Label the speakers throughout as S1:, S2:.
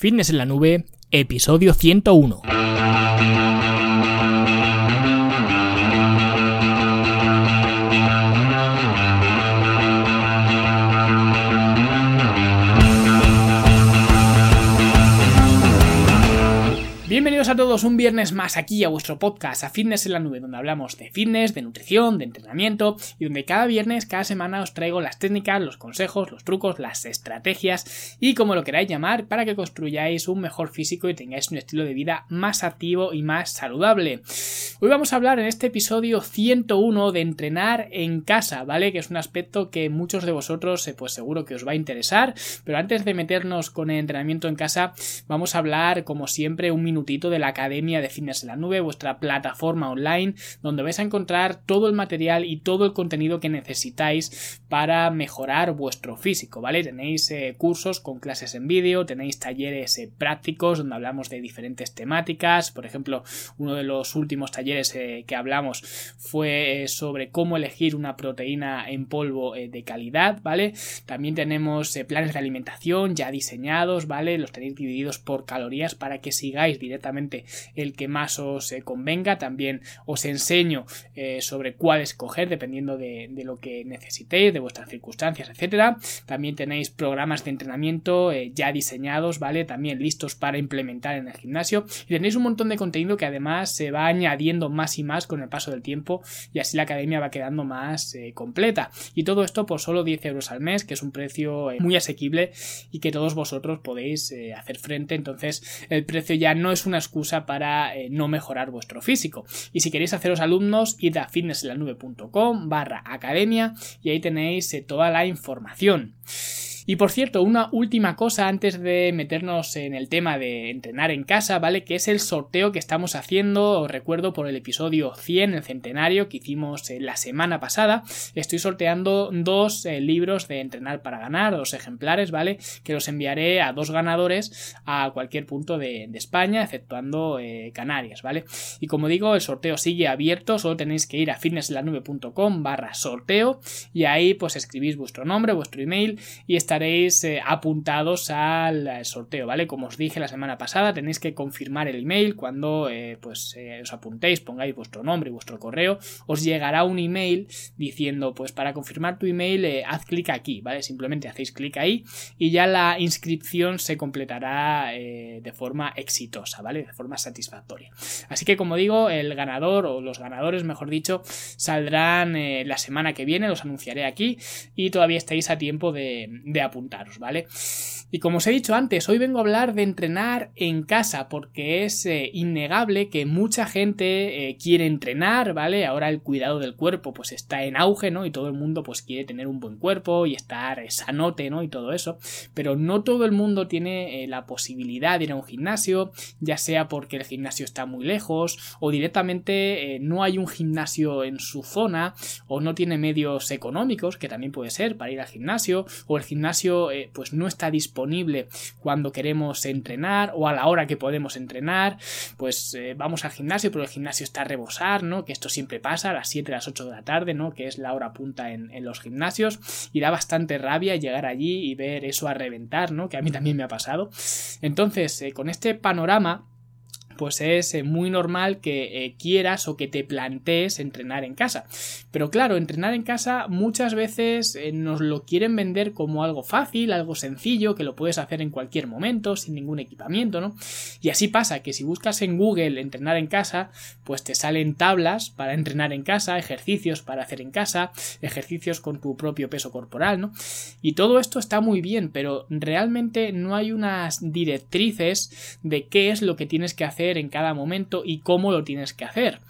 S1: Fitness en la Nube, episodio 101. Bienvenidos a todos un viernes más aquí a vuestro podcast, a Fitness en la Nube, donde hablamos de fitness, de nutrición, de entrenamiento y donde cada viernes, cada semana os traigo las técnicas, los consejos, los trucos, las estrategias y como lo queráis llamar para que construyáis un mejor físico y tengáis un estilo de vida más activo y más saludable. Hoy vamos a hablar en este episodio 101 de entrenar en casa, ¿vale? Que es un aspecto que muchos de vosotros eh, pues seguro que os va a interesar, pero antes de meternos con el entrenamiento en casa, vamos a hablar como siempre un minuto de la Academia de Fitness en la Nube, vuestra plataforma online, donde vais a encontrar todo el material y todo el contenido que necesitáis para mejorar vuestro físico, ¿vale? Tenéis eh, cursos con clases en vídeo, tenéis talleres eh, prácticos donde hablamos de diferentes temáticas, por ejemplo, uno de los últimos talleres eh, que hablamos fue sobre cómo elegir una proteína en polvo de calidad, ¿vale? También tenemos planes de alimentación ya diseñados, ¿vale? Los tenéis divididos por calorías para que sigáis directamente el que más os eh, convenga. También os enseño eh, sobre cuál escoger dependiendo de, lo que necesitéis, de vuestras circunstancias, etcétera. También tenéis programas de entrenamiento eh, ya diseñados, ¿vale? También listos para implementar en el gimnasio. Y tenéis un montón de contenido que además se va añadiendo más y más con el paso del tiempo y así la academia va quedando más completa. Y todo esto por solo 10 euros al mes, que es un precio muy asequible y que todos vosotros podéis hacer frente. Entonces el precio ya no es una excusa para eh, no mejorar vuestro físico. Y si queréis haceros alumnos, id a fitnessenlanube.com barra academia y ahí tenéis eh, toda la información. Y por cierto, una última cosa antes de meternos en el tema de entrenar en casa, ¿vale? Que es el sorteo que estamos haciendo, os recuerdo por el episodio 100, el centenario que hicimos eh, la semana pasada. Estoy sorteando dos eh, libros de entrenar para ganar, dos ejemplares, ¿vale? Que los enviaré a dos ganadores a cualquier punto de, España, exceptuando eh, Canarias, ¿vale? Y como digo, el sorteo sigue abierto, solo tenéis que ir a fitnesslanube.com barra sorteo y ahí pues escribís vuestro nombre, vuestro email y estaréis eh, apuntados al eh, sorteo, ¿vale? Como os dije la semana pasada, tenéis que confirmar el email cuando eh, pues os apuntéis, pongáis vuestro nombre y vuestro correo, os llegará un email diciendo, pues para confirmar tu email, haz clic aquí, ¿vale? Simplemente hacéis clic ahí y ya la inscripción se completará de forma exitosa, ¿vale? De forma satisfactoria. Así que como digo, el ganador o los ganadores, mejor dicho, saldrán la semana que viene, los anunciaré aquí y todavía estáis a tiempo de apuntaros, ¿vale? Y como os he dicho antes, hoy vengo a hablar de entrenar en casa, porque es eh, innegable que mucha gente eh, quiere entrenar, ¿vale? Ahora el cuidado del cuerpo pues está en auge, ¿no? Y todo el mundo pues quiere tener un buen cuerpo y estar sanote, ¿no? Y todo eso. Pero no todo el mundo tiene eh, la posibilidad de ir a un gimnasio, ya sea porque el gimnasio está muy lejos o directamente no hay un gimnasio en su zona o no tiene medios económicos, que también puede ser para ir al gimnasio, o el gimnasio pues no está disponible disponible cuando queremos entrenar o a la hora que podemos entrenar, pues eh, vamos al gimnasio, pero el gimnasio está a rebosar, ¿no? Que esto siempre pasa a las 7, a las 8 de la tarde, ¿no? Que es la hora punta en, los gimnasios y da bastante rabia llegar allí y ver eso a reventar, ¿no? Que a mí también me ha pasado. Entonces, eh, con este panorama, pues es eh, muy normal que eh, quieras o que te plantees entrenar en casa. Pero claro, entrenar en casa muchas veces eh, nos lo quieren vender como algo fácil, algo sencillo, que lo puedes hacer en cualquier momento, sin ningún equipamiento, ¿no? Y así pasa que si buscas en Google entrenar en casa, pues te salen tablas para entrenar en casa, ejercicios para hacer en casa, ejercicios con tu propio peso corporal, ¿no? Y todo esto está muy bien, pero realmente no hay unas directrices de qué es lo que tienes que hacer en cada momento y cómo lo tienes que hacer.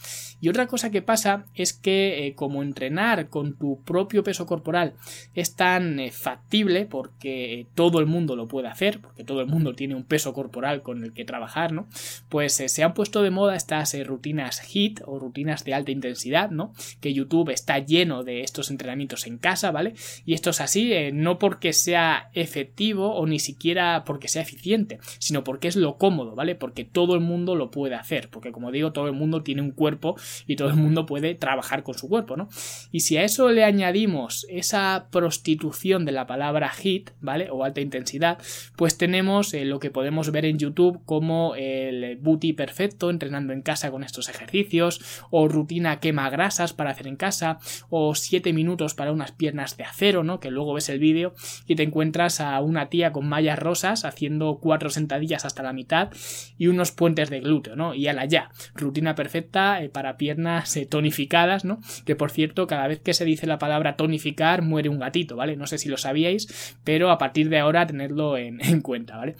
S1: Y otra cosa que pasa es que eh, como entrenar con tu propio peso corporal es tan eh, factible porque todo el mundo lo puede hacer, porque todo el mundo tiene un peso corporal con el que trabajar, ¿no? Pues eh, se han puesto de moda estas rutinas HIT o rutinas de alta intensidad, ¿no? Que YouTube está lleno de estos entrenamientos en casa, ¿vale? Y esto es así no porque sea efectivo o ni siquiera porque sea eficiente, sino porque es lo cómodo, ¿vale? Porque todo el mundo lo puede hacer, porque como digo, todo el mundo tiene un cuerpo y todo el mundo puede trabajar con su cuerpo, ¿no? Y si a eso le añadimos esa prostitución de la palabra HIT, ¿vale? O alta intensidad, pues tenemos eh, lo que podemos ver en YouTube como el booty perfecto, entrenando en casa con estos ejercicios, o rutina quema grasas para hacer en casa, o 7 minutos para unas piernas de acero, ¿no? Que luego ves el vídeo y te encuentras a una tía con mallas rosas haciendo cuatro sentadillas hasta la mitad y unos puentes de glúteo, ¿no? Y a la ya, rutina perfecta eh, para piernas eh, tonificadas, ¿no? Que por cierto, cada vez que se dice la palabra tonificar, muere un gatito, ¿vale? No sé si lo sabíais, pero a partir de ahora tenedlo en, en cuenta, ¿vale?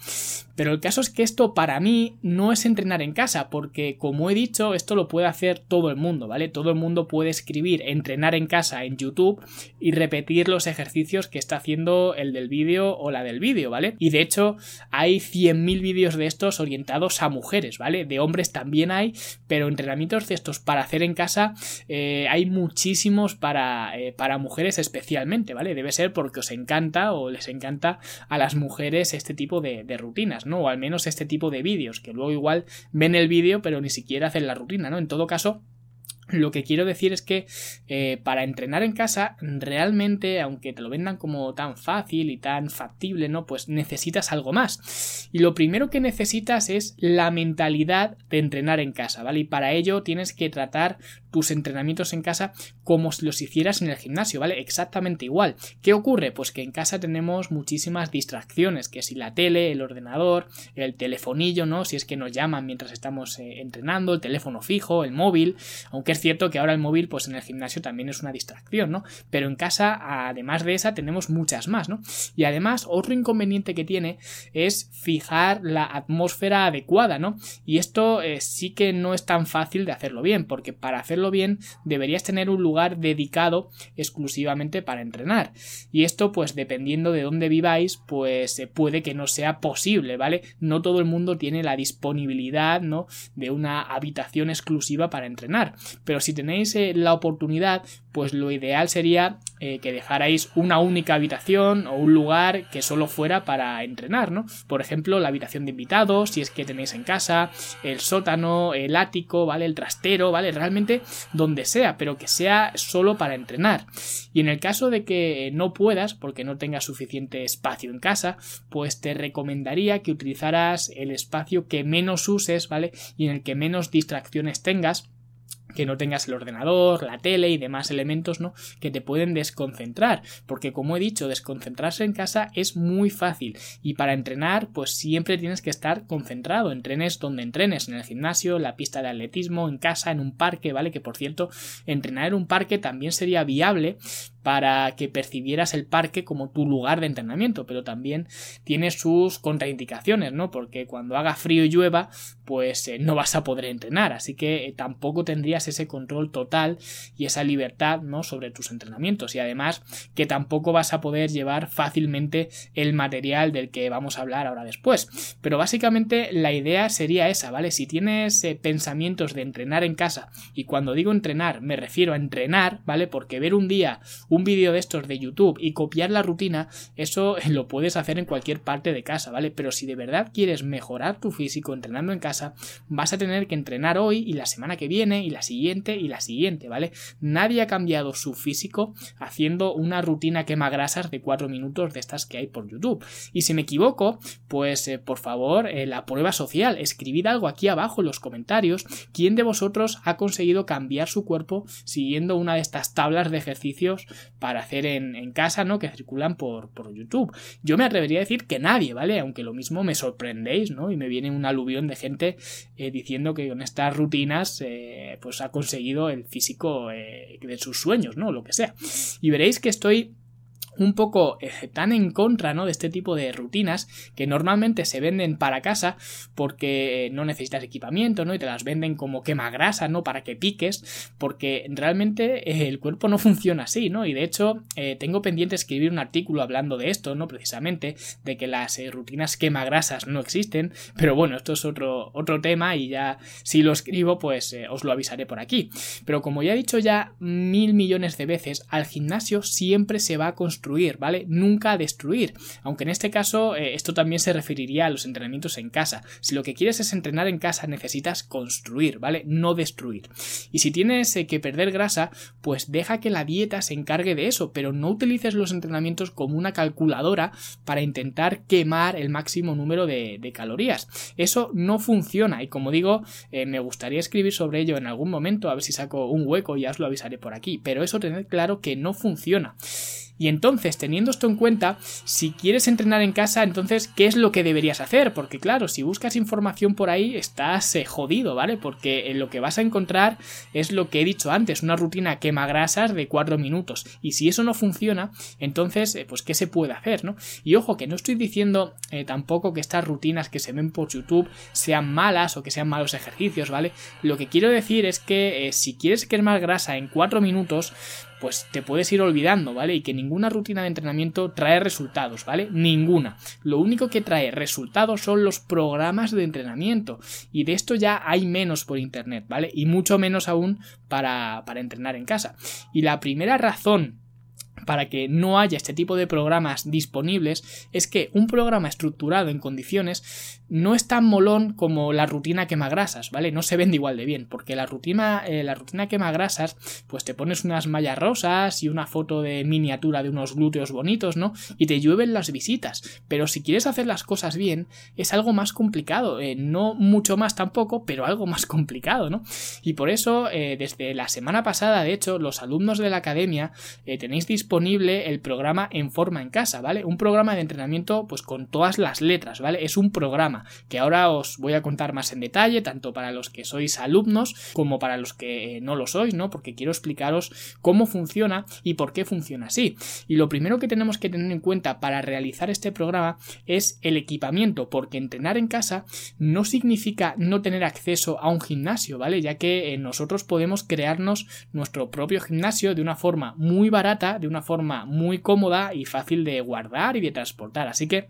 S1: Pero el caso es que esto para mí no es entrenar en casa, porque como he dicho, esto lo puede hacer todo el mundo, ¿vale? Todo el mundo puede escribir entrenar en casa en YouTube y repetir los ejercicios que está haciendo el del vídeo o la del vídeo, ¿vale? Y de hecho hay 100.000 vídeos de estos orientados a mujeres, ¿vale? De hombres también hay, pero entrenamientos de estos para hacer en casa eh, hay muchísimos para, eh, para mujeres especialmente, ¿vale? Debe ser porque os encanta o les encanta a las mujeres este tipo de, de rutinas, ¿no? O al menos este tipo de vídeos, que luego igual ven el vídeo pero ni siquiera hacen la rutina, ¿no? En todo caso, lo que quiero decir es que eh, para entrenar en casa, realmente, aunque te lo vendan como tan fácil y tan factible, ¿no? Pues necesitas algo más. Y lo primero que necesitas es la mentalidad de entrenar en casa, ¿vale? Y para ello tienes que tratar tus entrenamientos en casa como si los hicieras en el gimnasio, ¿vale? Exactamente igual. ¿Qué ocurre? Pues que en casa tenemos muchísimas distracciones, que si la tele, el ordenador, el telefonillo, ¿no? Si es que nos llaman mientras estamos eh, entrenando, el teléfono fijo, el móvil, aunque es cierto que ahora el móvil, pues en el gimnasio también es una distracción, ¿no? Pero en casa, además de esa, tenemos muchas más, ¿no? Y además, otro inconveniente que tiene es fijar la atmósfera adecuada, ¿no? Y esto eh, sí que no es tan fácil de hacerlo bien, porque para hacerlo bien, deberías tener un lugar dedicado exclusivamente para entrenar. Y esto, pues dependiendo de dónde viváis, pues eh, puede que no sea posible, ¿vale? No todo el mundo tiene la disponibilidad, ¿no? De una habitación exclusiva para entrenar. Si tenéis eh, la oportunidad, pues lo ideal sería eh, que dejarais una única habitación o un lugar que solo fuera para entrenar, ¿no? Por ejemplo, la habitación de invitados, si es que tenéis en casa, el sótano, el ático, ¿vale? El trastero, ¿vale? Realmente donde sea, pero que sea solo para entrenar. Y en el caso de que no puedas, porque no tengas suficiente espacio en casa, pues te recomendaría que utilizaras el espacio que menos uses, ¿vale? Y en el que menos distracciones tengas que no tengas el ordenador, la tele y demás elementos, ¿no? Que te pueden desconcentrar, porque como he dicho, desconcentrarse en casa es muy fácil y para entrenar, pues siempre tienes que estar concentrado, entrenes donde entrenes, en el gimnasio, la pista de atletismo, en casa, en un parque, ¿vale? Que por cierto, entrenar en un parque también sería viable para que percibieras el parque como tu lugar de entrenamiento, pero también tiene sus contraindicaciones, ¿no? Porque cuando haga frío y llueva, pues eh, no vas a poder entrenar, así que eh, tampoco tendrías ese control total y esa libertad, ¿no? Sobre tus entrenamientos y además que tampoco vas a poder llevar fácilmente el material del que vamos a hablar ahora después. Pero básicamente la idea sería esa, ¿vale? Si tienes eh, pensamientos de entrenar en casa y cuando digo entrenar me refiero a entrenar, ¿vale? Porque ver un día un vídeo de estos de YouTube y copiar la rutina, eso lo puedes hacer en cualquier parte de casa, ¿vale? Pero si de verdad quieres mejorar tu físico entrenando en casa, vas a tener que entrenar hoy y la semana que viene y la siguiente y la siguiente, ¿vale? Nadie ha cambiado su físico haciendo una rutina quema grasas de 4 minutos de estas que hay por YouTube. Y si me equivoco, pues eh, por favor, eh, la prueba social, escribid algo aquí abajo en los comentarios, quién de vosotros ha conseguido cambiar su cuerpo siguiendo una de estas tablas de ejercicios para hacer en, casa, ¿no? Que circulan por, por, YouTube. Yo me atrevería a decir que nadie, ¿vale? Aunque lo mismo me sorprendéis, ¿no? Y me viene un aluvión de gente eh, diciendo que con estas rutinas, eh, pues ha conseguido el físico eh, de sus sueños, ¿no? Lo que sea. Y veréis que estoy un poco eh, tan en contra ¿no? de este tipo de rutinas que normalmente se venden para casa porque no necesitas equipamiento ¿no? y te las venden como quema grasa ¿no? para que piques porque realmente eh, el cuerpo no funciona así ¿no? y de hecho eh, tengo pendiente escribir un artículo hablando de esto ¿no? precisamente de que las rutinas quema grasas no existen pero bueno esto es otro, otro tema y ya si lo escribo pues os lo avisaré por aquí pero como ya he dicho ya mil millones de veces al gimnasio siempre se va a construir ¿vale? Nunca destruir. Aunque en este caso eh, esto también se referiría a los entrenamientos en casa. Si lo que quieres es entrenar en casa, necesitas construir, ¿vale? No destruir. Y si tienes eh, que perder grasa, pues deja que la dieta se encargue de eso, pero no utilices los entrenamientos como una calculadora para intentar quemar el máximo número de, calorías. Eso no funciona y como digo, eh, me gustaría escribir sobre ello en algún momento, a ver si saco un hueco y ya os lo avisaré por aquí, pero eso tened claro que no funciona. Y entonces, teniendo esto en cuenta, si quieres entrenar en casa, entonces, ¿qué es lo que deberías hacer? Porque claro, si buscas información por ahí, estás eh, jodido, ¿vale? Porque eh, lo que vas a encontrar es lo que he dicho antes, una rutina quema grasas de 4 minutos. Y si eso no funciona, entonces, eh, pues, ¿qué se puede hacer, no? Y ojo, que no estoy diciendo tampoco que estas rutinas que se ven por YouTube sean malas o que sean malos ejercicios, ¿vale? Lo que quiero decir es que si quieres quemar grasa en 4 minutos, pues te puedes ir olvidando, ¿vale? Y que ninguna rutina de entrenamiento trae resultados, ¿vale? Ninguna. Lo único que trae resultados son los programas de entrenamiento. Y de esto ya hay menos por internet, ¿vale? Y mucho menos aún para, para entrenar en casa. Y la primera razón para que no haya este tipo de programas disponibles es que un programa estructurado en condiciones no es tan molón como la rutina quema grasas, ¿vale? No se vende igual de bien, porque la rutina, eh, la rutina quema grasas, pues te pones unas mallas rosas y una foto de miniatura de unos glúteos bonitos, ¿no? Y te llueven las visitas. Pero si quieres hacer las cosas bien, es algo más complicado, eh, no mucho más tampoco, pero algo más complicado, ¿no? Y por eso, eh, desde la semana pasada, de hecho, los alumnos de la academia tenéis disponible el programa en forma en casa, ¿vale? Un programa de entrenamiento, pues con todas las letras, ¿vale? Es un programa que ahora os voy a contar más en detalle, tanto para los que sois alumnos como para los que no lo sois, ¿no? Porque quiero explicaros cómo funciona y por qué funciona así. Y lo primero que tenemos que tener en cuenta para realizar este programa es el equipamiento, porque entrenar en casa no significa no tener acceso a un gimnasio, ¿vale? Ya que eh, nosotros podemos crearnos nuestro propio gimnasio de una forma muy barata, de una forma muy cómoda y fácil de guardar y de transportar. Así que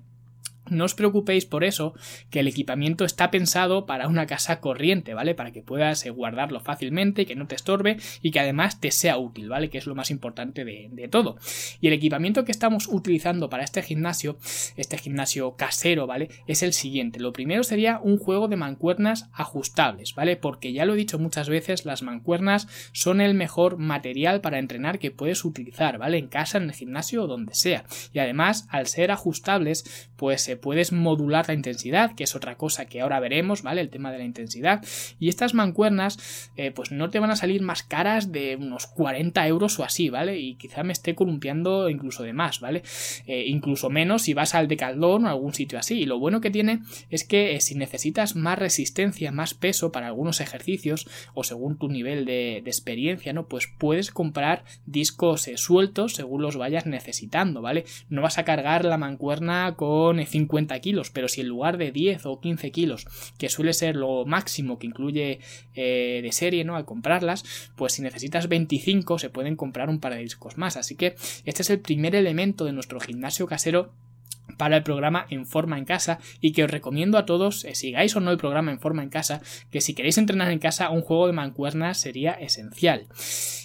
S1: no os preocupéis por eso, que el equipamiento está pensado para una casa corriente, ¿vale? Para que puedas eh, guardarlo fácilmente, que no te estorbe y que además te sea útil, ¿vale? Que es lo más importante de, de, todo. Y el equipamiento que estamos utilizando para este gimnasio, este gimnasio casero, ¿vale? Es el siguiente. Lo primero sería un juego de mancuernas ajustables, ¿vale? Porque ya lo he dicho muchas veces, las mancuernas son el mejor material para entrenar que puedes utilizar, ¿vale? En casa, en el gimnasio o donde sea. Y además, al ser ajustables, pues se puedes modular la intensidad, que es otra cosa que ahora veremos, ¿vale? El tema de la intensidad. Y estas mancuernas, eh, pues no te van a salir más caras de unos 40 euros o así, ¿vale? Y quizá me esté columpiando incluso de más, ¿vale? Eh, incluso menos si vas al Decathlon o algún sitio así. Y lo bueno que tiene es que eh, si necesitas más resistencia, más peso para algunos ejercicios o según tu nivel de, experiencia, ¿no? Pues puedes comprar discos sueltos según los vayas necesitando, ¿vale? No vas a cargar la mancuerna con 50 kilos, pero si en lugar de 10 o 15 kilos, que suele ser lo máximo que incluye eh, de serie, ¿no? Al comprarlas, pues si necesitas 25 se pueden comprar un par de discos más. Así que este es el primer elemento de nuestro gimnasio casero para el programa en forma en casa y que os recomiendo a todos, eh, sigáis o no el programa en forma en casa, que si queréis entrenar en casa un juego de mancuernas sería esencial.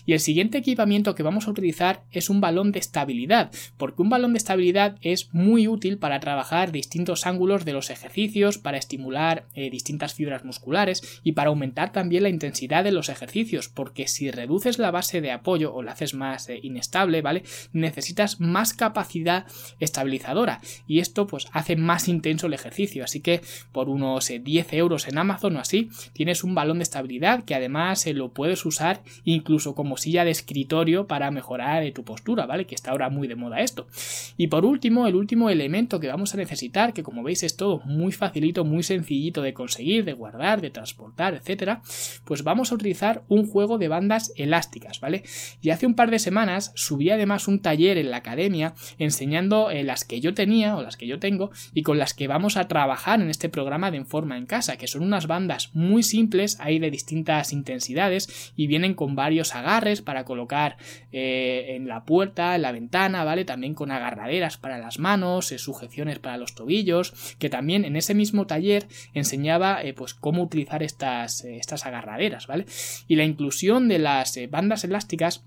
S1: Y el siguiente equipamiento que vamos a utilizar es un balón de estabilidad, porque un balón de estabilidad es muy útil para trabajar distintos ángulos de los ejercicios, para estimular eh, distintas fibras musculares y para aumentar también la intensidad de los ejercicios, porque si reduces la base de apoyo o la haces más eh, inestable, ¿vale? Necesitas más capacidad estabilizadora y esto pues hace más intenso el ejercicio, así que por unos 10 eh, euros en Amazon o así tienes un balón de estabilidad que además lo puedes usar incluso como silla de escritorio para mejorar eh, tu postura, ¿vale? Que está ahora muy de moda esto. Y por último, el último elemento que vamos a necesitar, que como veis es todo muy facilito, muy sencillito de conseguir, de guardar, de transportar, etcétera, pues vamos a utilizar un juego de bandas elásticas, ¿vale? Y hace un par de semanas subí además un taller en la academia enseñando eh, las que yo tenía o las que yo tengo y con las que vamos a trabajar en este programa de En Forma en Casa, que son unas bandas muy simples, hay de distintas intensidades y vienen con varios agarres para colocar eh, en la puerta, en la ventana, ¿vale? También con agarraderas para las manos, eh, sujeciones para los tobillos, que también en ese mismo taller enseñaba eh, pues cómo utilizar estas, estas agarraderas, ¿vale? Y la inclusión de las bandas elásticas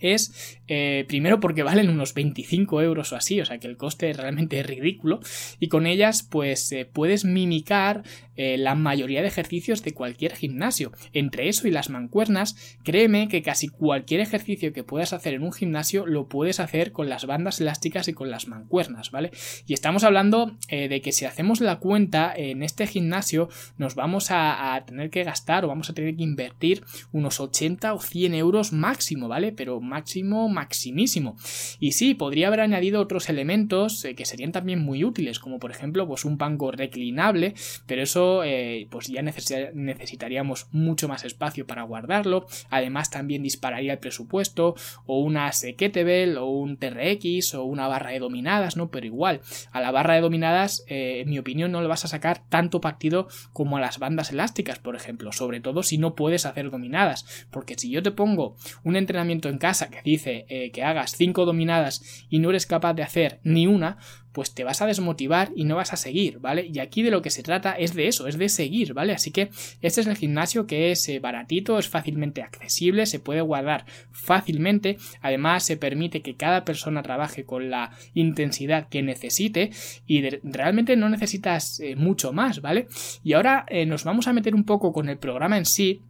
S1: es eh, primero porque valen unos 25 euros o así, o sea que el coste realmente es ridículo y con ellas pues eh, puedes mimicar eh, la mayoría de ejercicios de cualquier gimnasio. Entre eso y las mancuernas, créeme que casi cualquier ejercicio que puedas hacer en un gimnasio lo puedes hacer con las bandas elásticas y con las mancuernas, ¿vale? Y estamos hablando de que si hacemos la cuenta en este gimnasio nos vamos a, a tener que gastar o vamos a tener que invertir unos 80 o 100 euros máximo, ¿vale? Pero máximo, maximísimo. Y sí, podría haber añadido otros elementos eh, que serían también muy útiles, como por ejemplo, pues un banco reclinable, pero eso eh, pues ya necesitaríamos mucho más espacio para guardarlo. Además, también dispararía el presupuesto, o una kettlebell, o un TRX, o una barra de dominadas, ¿no? Pero igual, a la barra de dominadas, eh, en mi opinión, no le vas a sacar tanto partido como a las bandas elásticas, por ejemplo, sobre todo si no puedes hacer dominadas, porque si yo te pongo un entrenamiento en casa que dice eh, que hagas cinco dominadas y no eres capaz de hacer ni una, pues te vas a desmotivar y no vas a seguir, ¿vale? Y aquí de lo que se trata es de eso, es de seguir, ¿vale? Así que este es el gimnasio que es eh, baratito, es fácilmente accesible, se puede guardar fácilmente, además se permite que cada persona trabaje con la intensidad que necesite y realmente no necesitas eh, mucho más, ¿vale? Y ahora nos vamos a meter un poco con el programa en sí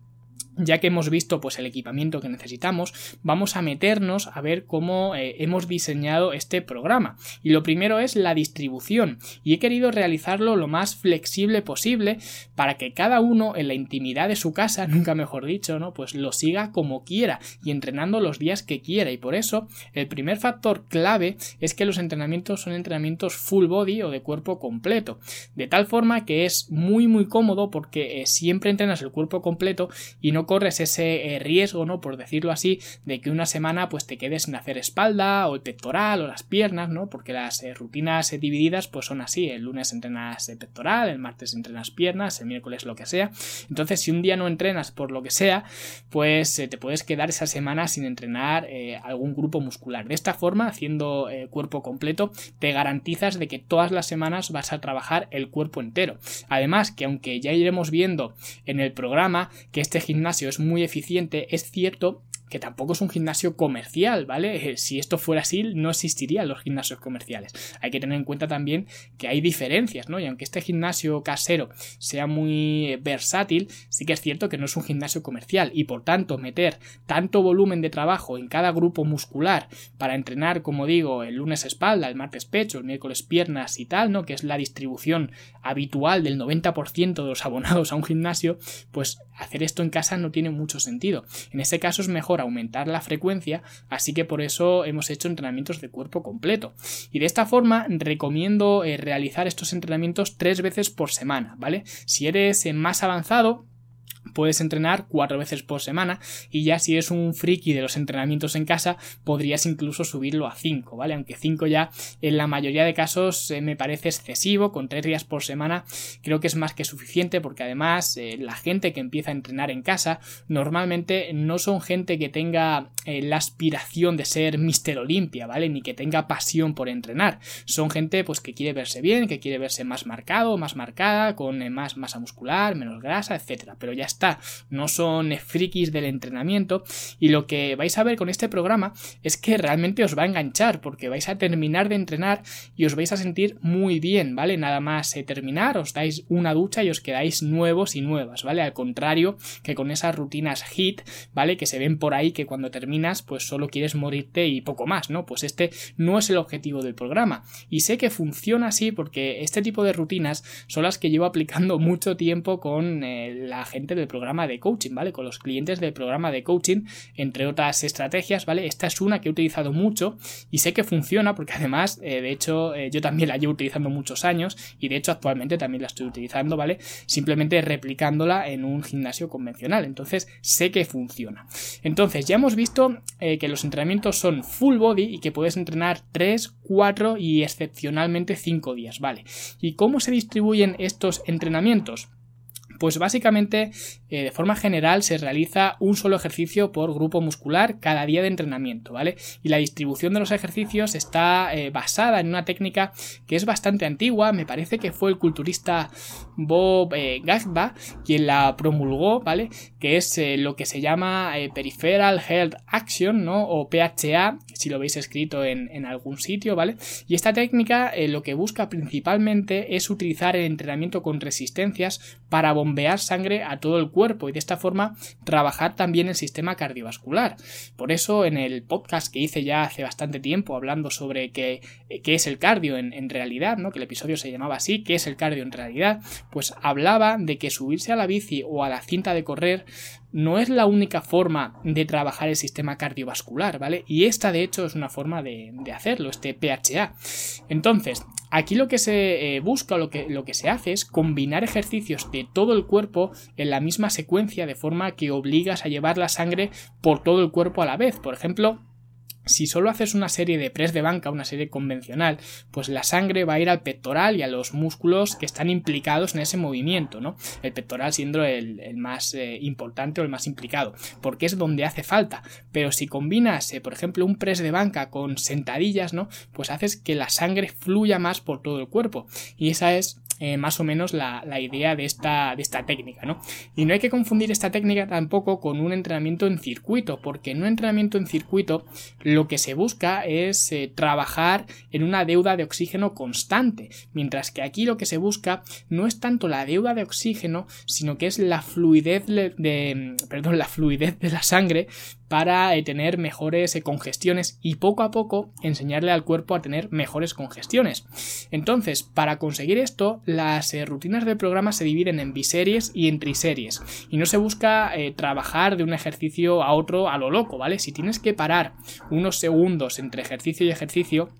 S1: ya que hemos visto pues el equipamiento que necesitamos, vamos a meternos a ver cómo eh, hemos diseñado este programa. Y lo primero es la distribución. Y he querido realizarlo lo más flexible posible para que cada uno en la intimidad de su casa, nunca mejor dicho, ¿no? Pues lo siga como quiera y entrenando los días que quiera. Y por eso, el primer factor clave es que los entrenamientos son entrenamientos full body o de cuerpo completo. De tal forma que es muy muy cómodo porque eh, siempre entrenas el cuerpo completo y no corres ese eh, riesgo, ¿no? Por decirlo así, de que una semana pues te quedes sin hacer espalda o el pectoral o las piernas, ¿no? Porque las eh, rutinas eh, divididas pues son así, el lunes entrenas pectoral, el martes entrenas piernas, el miércoles lo que sea. Entonces, si un día no entrenas por lo que sea, pues te puedes quedar esa semana sin entrenar algún grupo muscular. De esta forma, haciendo cuerpo completo, te garantizas de que todas las semanas vas a trabajar el cuerpo entero. Además, que aunque ya iremos viendo en el programa que este gimnasio es muy eficiente, es cierto que tampoco es un gimnasio comercial, ¿vale? Eh, si esto fuera así, no existirían los gimnasios comerciales. Hay que tener en cuenta también que hay diferencias, ¿no? Y aunque este gimnasio casero sea muy versátil, sí que es cierto que no es un gimnasio comercial y por tanto meter tanto volumen de trabajo en cada grupo muscular para entrenar, como digo, el lunes espalda, el martes pecho, el miércoles piernas y tal, ¿no? Que es la distribución habitual del 90% de los abonados a un gimnasio, pues hacer esto en casa no tiene mucho sentido. En este caso es mejor aumentar la frecuencia, así que por eso hemos hecho entrenamientos de cuerpo completo. Y de esta forma recomiendo eh, realizar estos entrenamientos tres veces por semana, ¿vale? Si eres eh, más avanzado, puedes entrenar cuatro veces por semana y ya si es un friki de los entrenamientos en casa podrías incluso subirlo a cinco, ¿vale? Aunque cinco ya en la mayoría de casos eh, me parece excesivo, con tres días por semana creo que es más que suficiente porque además eh, la gente que empieza a entrenar en casa normalmente no son gente que tenga eh, la aspiración de ser Mister Olimpia, ¿vale? Ni que tenga pasión por entrenar, son gente pues que quiere verse bien, que quiere verse más marcado, más marcada, con más masa muscular, menos grasa, etcétera, pero ya está, no son frikis del entrenamiento y lo que vais a ver con este programa es que realmente os va a enganchar porque vais a terminar de entrenar y os vais a sentir muy bien, ¿vale? Nada más eh, terminar, os dais una ducha y os quedáis nuevos y nuevas, ¿vale? Al contrario que con esas rutinas HIT, ¿vale? Que se ven por ahí que cuando terminas pues solo quieres morirte y poco más, ¿no? Pues este no es el objetivo del programa y sé que funciona así porque este tipo de rutinas son las que llevo aplicando mucho tiempo con eh, la gente del programa de coaching, ¿vale? Con los clientes del programa de coaching, entre otras estrategias, ¿vale? Esta es una que he utilizado mucho y sé que funciona porque además, eh, de hecho, eh, yo también la llevo utilizando muchos años y de hecho actualmente también la estoy utilizando, ¿vale? Simplemente replicándola en un gimnasio convencional. Entonces, sé que funciona. Entonces, ya hemos visto eh, que los entrenamientos son full body y que puedes entrenar 3, 4 y excepcionalmente 5 días, ¿vale? ¿Y cómo se distribuyen estos entrenamientos? Pues básicamente, eh, de forma general, se realiza un solo ejercicio por grupo muscular cada día de entrenamiento, ¿vale? Y la distribución de los ejercicios está eh, basada en una técnica que es bastante antigua, me parece que fue el culturista Bob eh, Gagba quien la promulgó, ¿vale? Que es lo que se llama Peripheral Health Action, ¿no? O PHA, si lo veis escrito en, en algún sitio, ¿vale? Y esta técnica lo que busca principalmente es utilizar el entrenamiento con resistencias para bombear sangre a todo el cuerpo y de esta forma trabajar también el sistema cardiovascular. Por eso en el podcast que hice ya hace bastante tiempo hablando sobre qué, qué es el cardio en, en, realidad, ¿no? que el episodio se llamaba así, qué es el cardio en realidad, pues hablaba de que subirse a la bici o a la cinta de correr no es la única forma de trabajar el sistema cardiovascular, ¿vale? Y esta de hecho es una forma de, hacerlo, este PHA. Entonces, aquí lo que se eh, busca, lo que, lo que se hace es combinar ejercicios de todo el cuerpo en la misma secuencia, de forma que obligas a llevar la sangre por todo el cuerpo a la vez. Por ejemplo, si solo haces una serie de press de banca, una serie convencional, pues la sangre va a ir al pectoral y a los músculos que están implicados en ese movimiento, ¿no? El pectoral siendo el, más eh, importante o el más implicado, porque es donde hace falta. Pero si combinas, eh, por ejemplo, un press de banca con sentadillas, ¿no? Pues haces que la sangre fluya más por todo el cuerpo. Y esa es eh, más o menos la, idea de esta, de esta técnica, ¿no? Y no hay que confundir esta técnica tampoco con un entrenamiento en circuito, porque en un entrenamiento en circuito lo que se busca es eh, trabajar en una deuda de oxígeno constante, mientras que aquí lo que se busca no es tanto la deuda de oxígeno, sino que es la fluidez de, perdón, la fluidez de la sangre para eh, tener mejores eh, congestiones y poco a poco enseñarle al cuerpo a tener mejores congestiones. Entonces, para conseguir esto, las eh, rutinas del programa se dividen en biseries y en triseries y no se busca trabajar de un ejercicio a otro a lo loco, ¿vale? Si tienes que parar unos segundos entre ejercicio y ejercicio,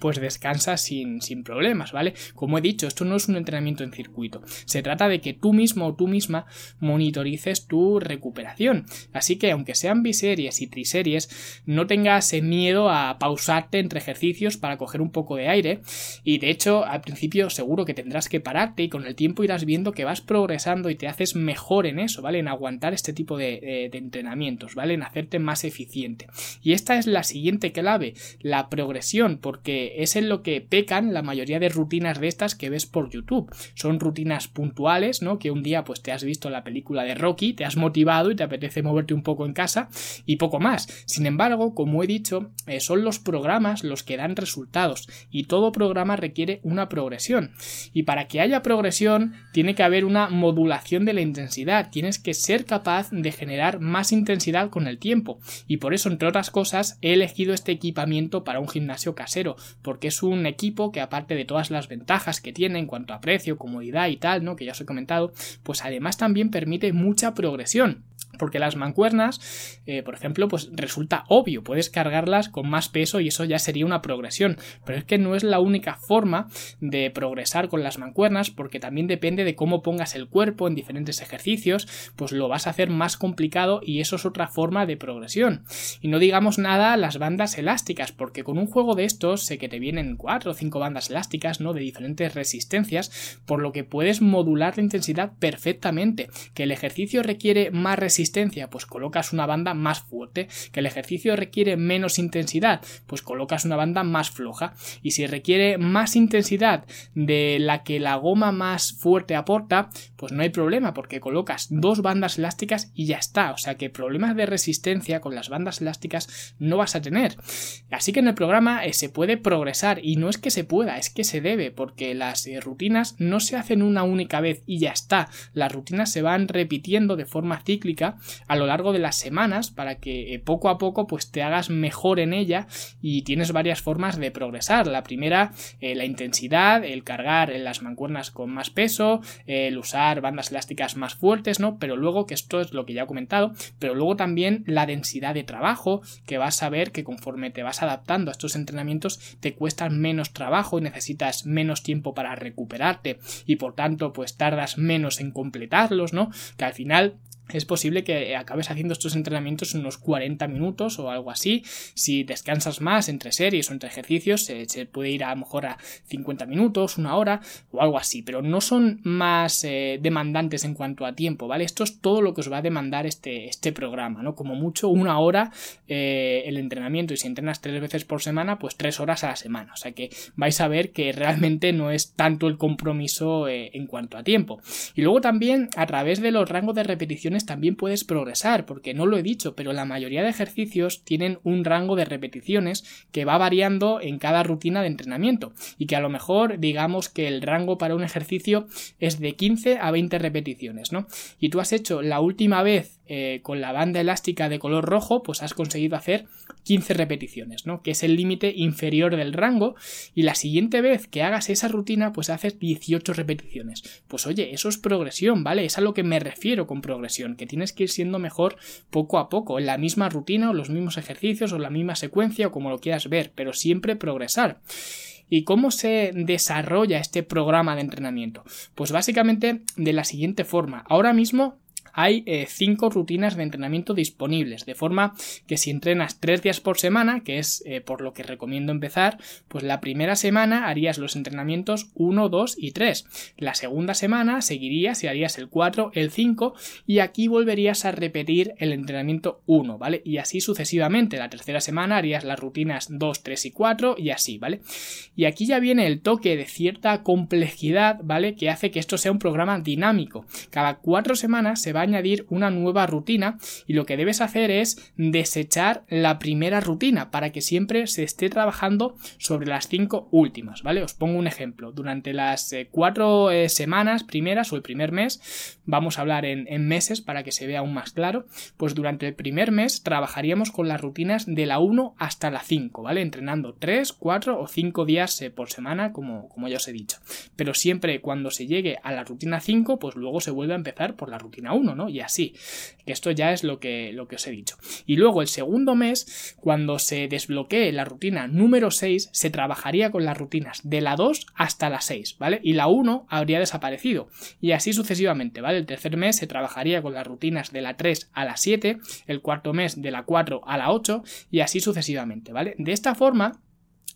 S1: pues descansa sin, sin, problemas, ¿vale? Como he dicho, esto no es un entrenamiento en circuito. Se trata de que tú mismo o tú misma monitorices tu recuperación. Así que aunque sean biseries y triseries, no tengas miedo a pausarte entre ejercicios para coger un poco de aire. Y de hecho, al principio seguro que tendrás que pararte y con el tiempo irás viendo que vas progresando y te haces mejor en eso, ¿vale? En aguantar este tipo de, de entrenamientos, ¿vale? En hacerte más eficiente. Y esta es la siguiente clave, la progresión, porque es en lo que pecan la mayoría de rutinas de estas que ves por YouTube. Son rutinas puntuales, ¿no? Que un día pues te has visto la película de Rocky, te has motivado y te apetece moverte un poco en casa y poco más. Sin embargo, como he dicho, eh, son los programas los que dan resultados y todo programa requiere una progresión. Y para que haya progresión tiene que haber una modulación de la intensidad, tienes que ser capaz de generar más intensidad con el tiempo. Y por eso, entre otras cosas, he elegido este equipamiento para un gimnasio casero, porque es un equipo que aparte de todas las ventajas que tiene en cuanto a precio, comodidad y tal, ¿no? Que ya os he comentado, pues además también permite mucha progresión. Porque las mancuernas, eh, por ejemplo, pues resulta obvio, puedes cargarlas con más peso y eso ya sería una progresión. Pero es que no es la única forma de progresar con las mancuernas, porque también depende de cómo pongas el cuerpo en diferentes ejercicios, pues lo vas a hacer más complicado y eso es otra forma de progresión. Y no digamos nada las bandas elásticas, porque con un juego de estos sé que te vienen cuatro o cinco bandas elásticas, ¿no? De diferentes resistencias, por lo que puedes modular la intensidad perfectamente. Que el ejercicio requiere más resistencia pues colocas una banda más fuerte. Que el ejercicio requiere menos intensidad, pues colocas una banda más floja. Y si requiere más intensidad de la que la goma más fuerte aporta, pues no hay problema, porque colocas dos bandas elásticas y ya está. O sea que problemas de resistencia con las bandas elásticas no vas a tener. Así que en el programa eh, se puede progresar y no es que se pueda, es que se debe, porque las eh, rutinas no se hacen una única vez y ya está. Las rutinas se van repitiendo de forma cíclica a lo largo de las semanas para que eh, poco a poco pues te hagas mejor en ella y tienes varias formas de progresar. La primera, eh, la intensidad, el cargar en las mancuernas con más peso, el usar bandas elásticas más fuertes, ¿no? Pero luego, que esto es lo que ya he comentado, pero luego también la densidad de trabajo, que vas a ver que conforme te vas adaptando a estos entrenamientos te cuestan menos trabajo y necesitas menos tiempo para recuperarte y por tanto pues tardas menos en completarlos, ¿no? Que al final es posible que acabes haciendo estos entrenamientos en unos 40 minutos o algo así. Si descansas más entre series o entre ejercicios, se, puede ir a lo mejor a 50 minutos, una hora o algo así, pero no son más eh, demandantes en cuanto a tiempo, ¿vale? Esto es todo lo que os va a demandar este, este programa, ¿no? Como mucho una hora eh, el entrenamiento y si entrenas tres veces por semana, pues tres horas a la semana. O sea que vais a ver que realmente no es tanto el compromiso eh, en cuanto a tiempo. Y luego también a través de los rangos de también puedes progresar, porque no lo he dicho, pero la mayoría de ejercicios tienen un rango de repeticiones que va variando en cada rutina de entrenamiento y que a lo mejor digamos que el rango para un ejercicio es de 15 a 20 repeticiones, ¿no? Y tú has hecho la última vez eh, con la banda elástica de color rojo, pues has conseguido hacer 15 repeticiones, ¿no? Que es el límite inferior del rango. Y la siguiente vez que hagas esa rutina, pues haces 18 repeticiones. Pues oye, eso es progresión, ¿vale? Es a lo que me refiero con progresión, que tienes que ir siendo mejor poco a poco, en la misma rutina o los mismos ejercicios o la misma secuencia o como lo quieras ver, pero siempre progresar. ¿Y cómo se desarrolla este programa de entrenamiento? Pues básicamente de la siguiente forma. Ahora mismo hay eh, cinco rutinas de entrenamiento disponibles, de forma que si entrenas tres días por semana, que es eh, por lo que recomiendo empezar, pues la primera semana harías los entrenamientos 1, 2 y 3. La segunda semana seguirías y harías el 4, el 5 y aquí volverías a repetir el entrenamiento 1, ¿vale? Y así sucesivamente. La tercera semana harías las rutinas 2, 3 y 4 y así, ¿vale? Y aquí ya viene el toque de cierta complejidad, ¿vale? Que hace que esto sea un programa dinámico. Cada cuatro semanas se va añadir una nueva rutina y lo que debes hacer es desechar la primera rutina para que siempre se esté trabajando sobre las cinco últimas, ¿vale? Os pongo un ejemplo. Durante las eh, cuatro eh, semanas primeras o el primer mes, vamos a hablar en, meses para que se vea aún más claro, pues durante el primer mes trabajaríamos con las rutinas de la 1 hasta la 5, ¿vale? Entrenando 3, 4 o 5 días eh, por semana, como, como ya os he dicho. Pero siempre cuando se llegue a la rutina 5, pues luego se vuelve a empezar por la rutina 1, y así. Esto ya es lo que, lo que os he dicho. Y luego el segundo mes, cuando se desbloquee la rutina número 6, se trabajaría con las rutinas de la 2 hasta la 6, ¿vale? Y la 1 habría desaparecido. Y así sucesivamente, ¿vale? El tercer mes se trabajaría con las rutinas de la 3 a la 7, el cuarto mes de la 4 a la 8 y así sucesivamente, ¿vale? De esta forma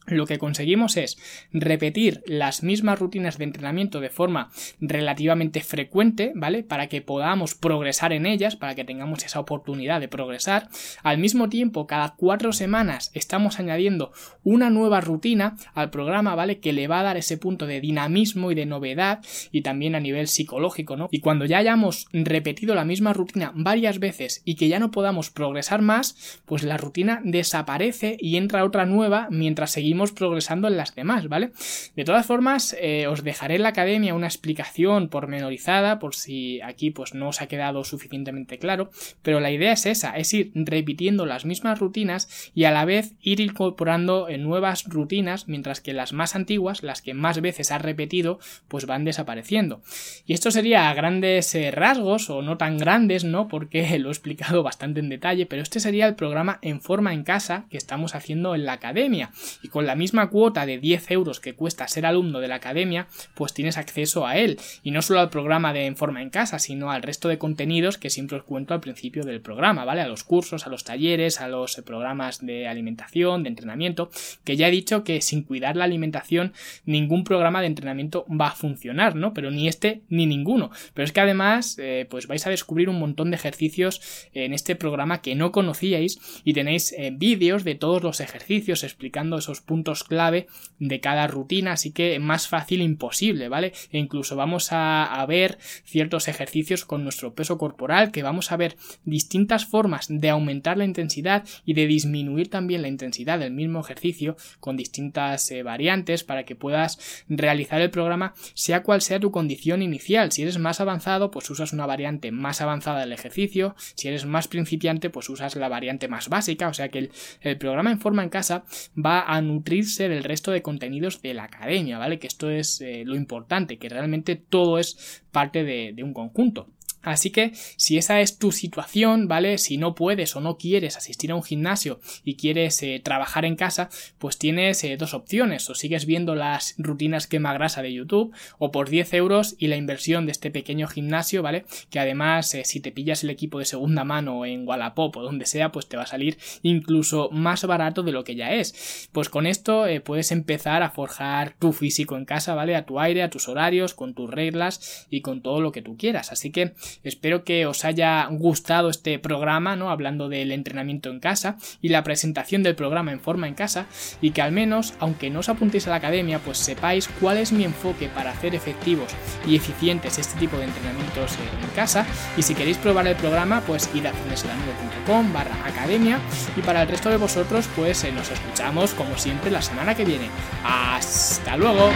S1: lo que conseguimos es repetir las mismas rutinas de entrenamiento de forma relativamente frecuente, ¿vale? Para que podamos progresar en ellas, para que tengamos esa oportunidad de progresar. Al mismo tiempo, cada cuatro semanas estamos añadiendo una nueva rutina al programa, ¿vale? Que le va a dar ese punto de dinamismo y de novedad y también a nivel psicológico, ¿no? Y cuando ya hayamos repetido la misma rutina varias veces y que ya no podamos progresar más, pues la rutina desaparece y entra otra nueva mientras seguimos progresando en las demás, ¿vale? De todas formas, eh, os dejaré en la academia una explicación pormenorizada por si aquí pues no os ha quedado suficientemente claro, pero la idea es esa, es ir repitiendo las mismas rutinas y a la vez ir incorporando eh, nuevas rutinas, mientras que las más antiguas, las que más veces has repetido, pues van desapareciendo. Y esto sería a grandes eh, rasgos, o no tan grandes, ¿no? Porque lo he explicado bastante en detalle, pero este sería el programa en forma en casa que estamos haciendo en la academia. Y con la misma cuota de 10 euros que cuesta ser alumno de la academia, pues tienes acceso a él. Y no solo al programa de En Forma en Casa, sino al resto de contenidos que siempre os cuento al principio del programa, ¿vale? A los cursos, a los talleres, a los eh, programas de alimentación, de entrenamiento, que ya he dicho que sin cuidar la alimentación ningún programa de entrenamiento va a funcionar, ¿no? Pero ni este ni ninguno. Pero es que además, eh, pues vais a descubrir un montón de ejercicios en este programa que no conocíais y tenéis eh, vídeos de todos los ejercicios explicando esos puntos clave de cada rutina, así que más fácil imposible, ¿vale? E incluso vamos a, ver ciertos ejercicios con nuestro peso corporal, que vamos a ver distintas formas de aumentar la intensidad y de disminuir también la intensidad del mismo ejercicio con distintas eh, variantes para que puedas realizar el programa sea cual sea tu condición inicial. Si eres más avanzado, pues usas una variante más avanzada del ejercicio. Si eres más principiante, pues usas la variante más básica. O sea que el, el programa en forma en casa va a nutrirse del resto de contenidos de la academia, ¿vale? Que esto es eh, lo importante, que realmente todo es parte de, un conjunto. Así que si esa es tu situación, ¿vale? Si no puedes o no quieres asistir a un gimnasio y quieres eh, trabajar en casa, pues tienes eh, dos opciones. O sigues viendo las rutinas quema grasa de YouTube o por 10 euros y la inversión de este pequeño gimnasio, ¿vale? Que además eh, si te pillas el equipo de segunda mano en Wallapop o donde sea, pues te va a salir incluso más barato de lo que ya es. Pues con esto puedes empezar a forjar tu físico en casa, ¿vale? A tu aire, a tus horarios, con tus reglas y con todo lo que tú quieras. Así que Espero que os haya gustado este programa, ¿no? Hablando del entrenamiento en casa y la presentación del programa en forma en casa y que al menos, aunque no os apuntéis a la academia, pues sepáis cuál es mi enfoque para hacer efectivos y eficientes este tipo de entrenamientos en casa y si queréis probar el programa, pues id a fitnesslanube.com barra academia y para el resto de vosotros, pues eh, nos escuchamos como siempre la semana que viene. ¡Hasta luego!